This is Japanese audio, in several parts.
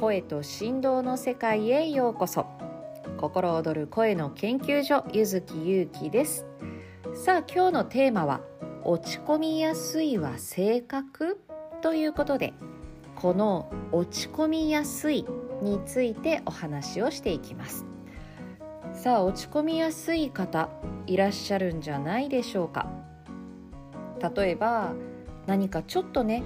声と振動の世界へようこそ。心躍る声の研究所ゆずきゆうきです。さあ今日のテーマは落ち込みやすいは性格？ということでこの落ち込みやすいについてお話をしていきます。さあ落ち込みやすい方いらっしゃるんじゃないでしょうか。例えば何かちょっとね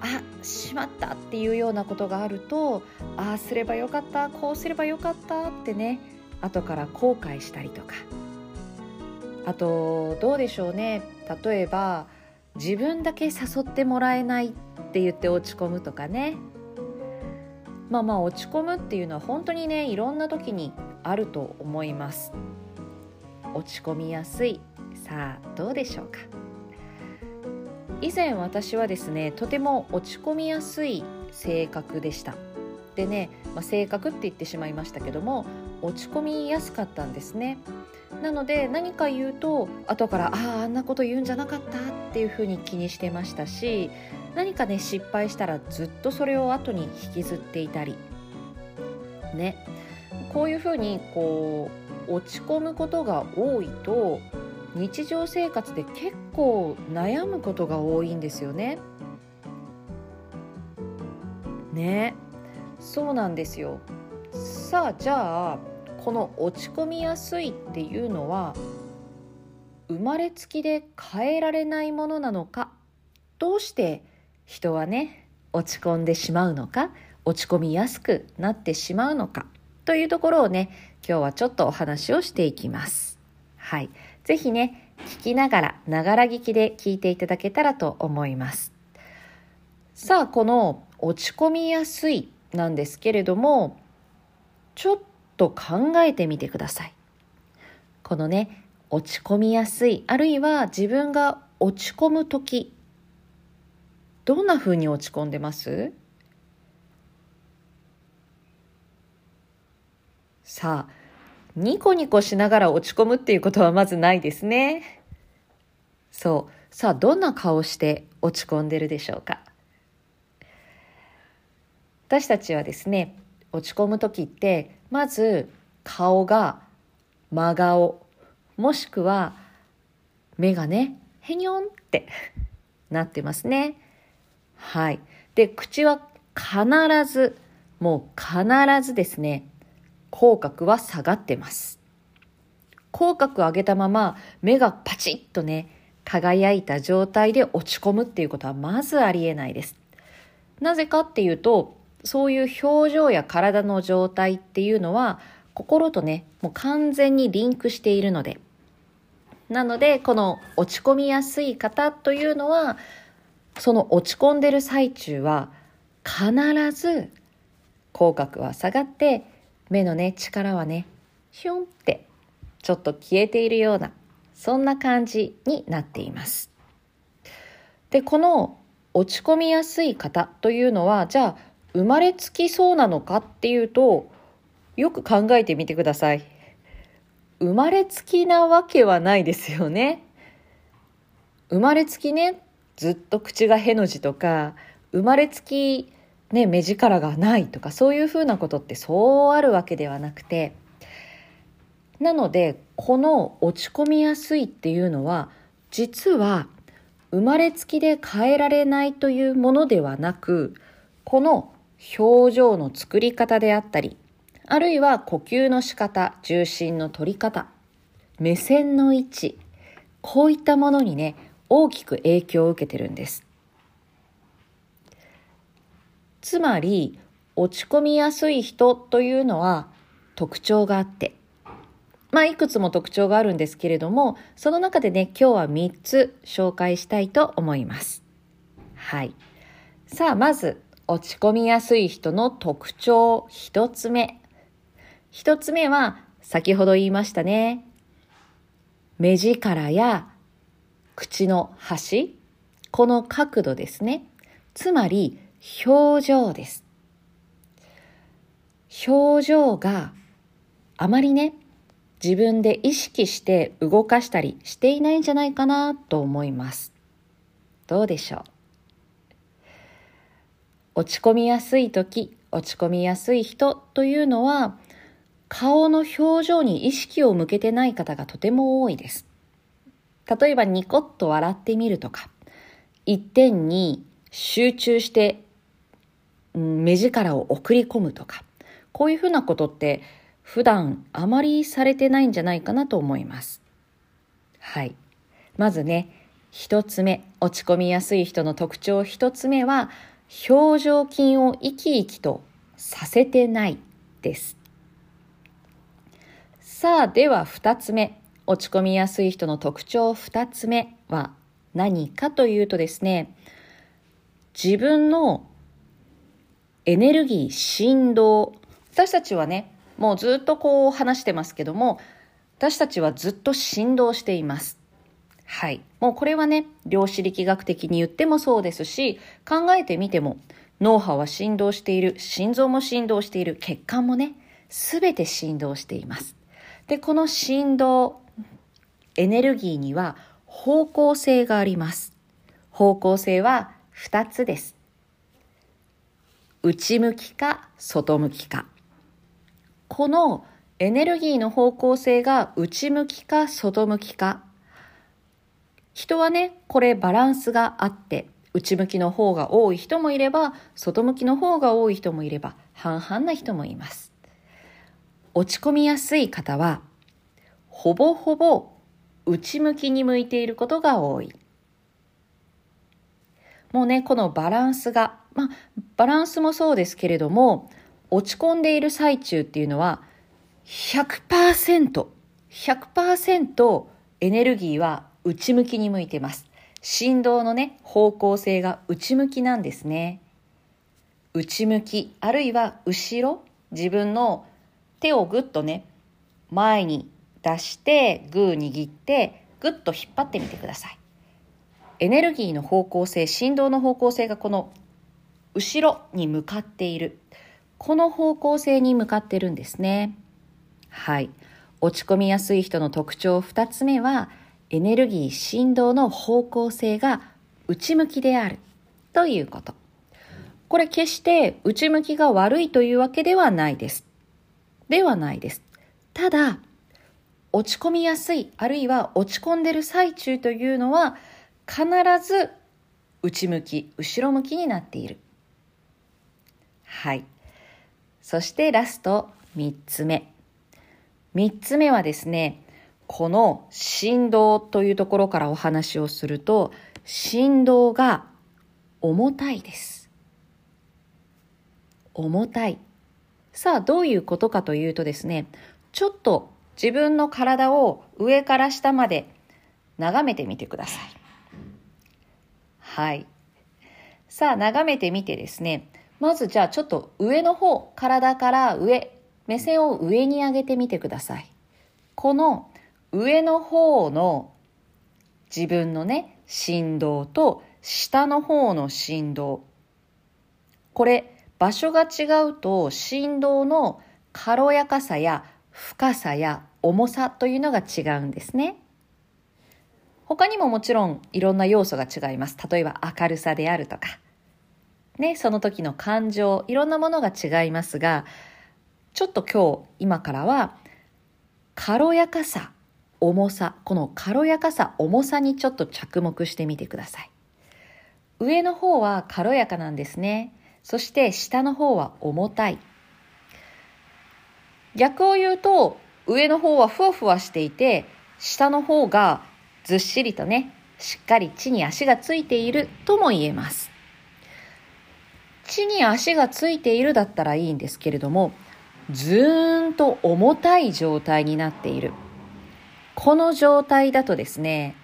あしまったっていうようなことがあるとああすればよかったこうすればよかったってね後から後悔したりとか。あとどうでしょうね。例えば自分だけ誘ってもらえないって言って落ち込むとかね。まあまあ落ち込むっていうのは本当にねいろんな時にあると思います。落ち込みやすい。さあどうでしょうか。以前私はですねとても落ち込みやすい性格でした。でね、まあ、性格って言ってしまいましたけども落ち込みやすかったんですね。なので何か言うと後からあああんなこと言うんじゃなかったっていうふうに気にしてましたし何かね失敗したらずっとそれを後に引きずっていたり。ね。こういうふうにこう落ち込むことが多いと日常生活で結構悩むことが多いんですよね。ねそうなんですよ。さあじゃあこの落ち込みやすいっていうのは生まれつきで変えられないものなのかどうして人はね落ち込んでしまうのか落ち込みやすくなってしまうのかというところをね今日はちょっとお話をしていきます。はい。ぜひね、聞きながら、ながら聞きで聞いていただけたらと思います。さあ、この落ち込みやすいなんですけれども、ちょっと考えてみてください。このね、落ち込みやすい、あるいは自分が落ち込む時、どんな風に落ち込んでます？さあ、ニコニコしながら落ち込むっていうことはまずないですね。そう。さあ、どんな顔して落ち込んでるでしょうか？私たちはですね、落ち込む時って、まず顔が真顔、もしくは目がね、へにょんってなってますね。はい。で、口は必ず、もう必ずですね、口角は下がってます。口角を上げたまま目がパチッとね、輝いた状態で落ち込むっていうことはまずありえないです。なぜかっていうと、そういう表情や体の状態っていうのは心とね、もう完全にリンクしているので。なので、この落ち込みやすい方というのは、その落ち込んでる最中は必ず口角は下がって目のね力はねヒュンってちょっと消えているようなそんな感じになっています。でこの落ち込みやすい方というのはじゃあ生まれつきそうなのかっていうとよく考えてみてください。生まれつきなわけはないですよね。生まれつきねずっと口がへの字とか生まれつきね、目力がないとかそういうふうなことってそうあるわけではなくてなのでこの落ち込みやすいっていうのは実は生まれつきで変えられないというものではなくこの表情の作り方であったりあるいは呼吸の仕方重心の取り方目線の位置こういったものにね大きく影響を受けてるんです。つまり落ち込みやすい人というのは特徴があって。まあいくつも特徴があるんですけれどもその中でね今日は3つ紹介したいと思います。はい。さあまず落ち込みやすい人の特徴1つ目。1つ目は先ほど言いましたね。目力や口の端。この角度ですね。つまり表情です。表情があまりね、自分で意識して動かしたりしていないんじゃないかなと思います。どうでしょう？落ち込みやすい時、落ち込みやすい人というのは顔の表情に意識を向けてない方がとても多いです。例えばニコッと笑ってみるとか、一点に集中して目力を送り込むとか、こういうふうなことって普段あまりされてないんじゃないかなと思います。はい。まずね、一つ目、落ち込みやすい人の特徴一つ目は、表情筋を生き生きとさせてないです。さあ、では二つ目、落ち込みやすい人の特徴二つ目は何かというとですね、自分のエネルギー、振動。私たちはね、もうずっとこう話してますけども、私たちはずっと振動しています。はい。もうこれはね、量子力学的に言ってもそうですし、考えてみても、脳波は振動している、心臓も振動している、血管もね、すべて振動しています。で、この振動、エネルギーには方向性があります。方向性は2つです。内向きか外向きか。このエネルギーの方向性が内向きか外向きか人はね、これバランスがあって、内向きの方が多い人もいれば、外向きの方が多い人もいれば、半々な人もいます。落ち込みやすい方は、ほぼほぼ内向きに向いていることが多い。もうね、このバランスが、まあ、バランスもそうですけれども、落ち込んでいる最中っていうのは、100%、100%エネルギーは内向きに向いてます。振動のね、方向性が内向きなんですね。内向き、あるいは後ろ、自分の手をぐっとね、前に出して、グー握って、ぐっと引っ張ってみてください。エネルギーの方向性、振動の方向性がこの後ろに向かっている。この方向性に向かってるんですね。はい。落ち込みやすい人の特徴2つ目は、エネルギー振動の方向性が内向きであるということ。これ決して内向きが悪いというわけではないです。ではないです。ただ、落ち込みやすい、あるいは落ち込んでる最中というのは必ず内向き、後ろ向きになっている。はい。そしてラスト3つ目。3つ目はですね、この振動というところからお話をすると、振動が重たいです。重たい。さあ、どういうことかというとですね、ちょっと自分の体を上から下まで眺めてみてください。はい。さあ、眺めてみてですね、まずじゃあちょっと上の方、体から上、目線を上に上げてみてください。この上の方の自分のね、振動と下の方の振動。これ、場所が違うと振動の軽やかさや深さや重さというのが違うんですね。他にももちろんいろんな要素が違います。例えば明るさであるとか、ね、その時の感情、いろんなものが違いますが、ちょっと今日、今からは、軽やかさ重さ、この軽やかさ、重さにちょっと着目してみてください。上の方は軽やかなんですね。そして下の方は重たい。逆を言うと、上の方はふわふわしていて、下の方がずっしりとね、しっかり地に足がついているとも言えます。地に足がついているだったらいいんですけれども、ずーんと重たい状態になっている。この状態だとですね、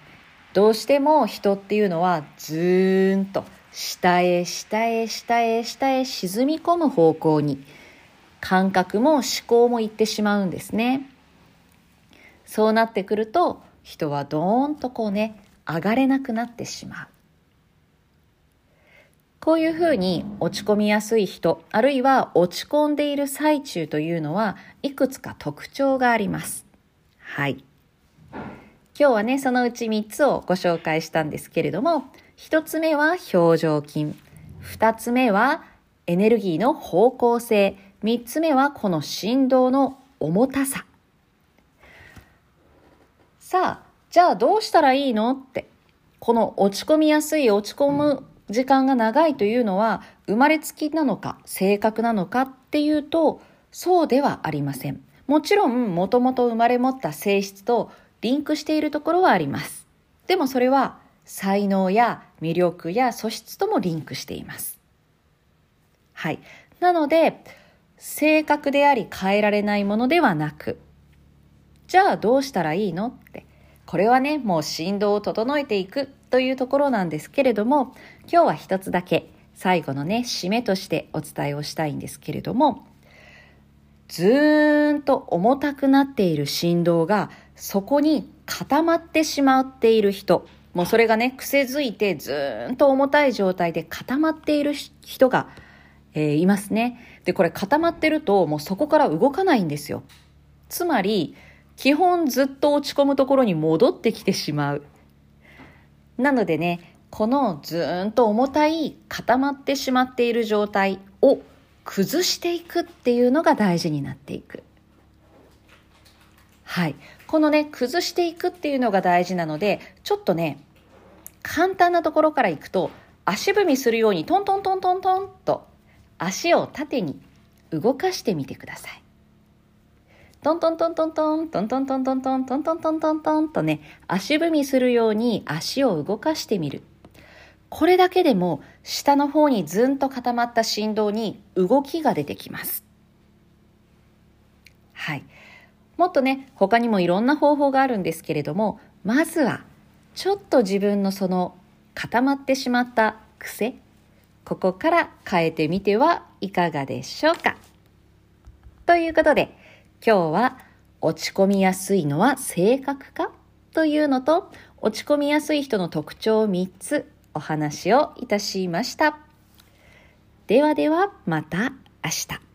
どうしても人っていうのはずーんと下へ下へ下へ下へ沈み込む方向に感覚も思考もいってしまうんですね。そうなってくると人はドーンとこうね、上がれなくなってしまう。こういうふうに落ち込みやすい人、あるいは落ち込んでいる最中というのはいくつか特徴があります。はい。今日はね、そのうち3つをご紹介したんですけれども、1つ目は表情筋、2つ目はエネルギーの方向性。3つ目はこの振動の重たさ。さあ、じゃあどうしたらいいのって。この落ち込みやすい、落ち込む時間が長いというのは生まれつきなのか性格なのかっていうとそうではありません。もちろんもともと生まれ持った性質とリンクしているところはあります。でもそれは才能や魅力や素質ともリンクしています。はい。なので、性格であり変えられないものではなく、じゃあどうしたらいいの？って。これはね、もう振動を整えていくというところなんですけれども、今日は一つだけ最後のね、締めとしてお伝えをしたいんですけれども、ずーんと重たくなっている振動がそこに固まってしまっている人、もうそれがね、癖づいてずーんと重たい状態で固まっている人が、えー、いますね。で、これ固まってるともうそこから動かないんですよ。つまり、基本ずっと落ち込むところに戻ってきてしまう。なのでね、このずーんと重たい固まってしまっている状態を崩していくっていうのが大事になっていく。はい。このね、崩していくっていうのが大事なので、ちょっとね、簡単なところからいくと、足踏みするようにトントントントントンと足を縦に動かしてみてください。トントントントントン、トントントントントン、トントントントントンとね、足踏みするように足を動かしてみる。これだけでも下の方にずんと固まった振動に動きが出てきます。はい。もっとね、他にもいろんな方法があるんですけれども、まずはちょっと自分のその固まってしまった癖、ここから変えてみてはいかがでしょうか。ということで、今日は落ち込みやすいのは性格かというのと、落ち込みやすい人の特徴3つお話をいたしました。ではではまた明日。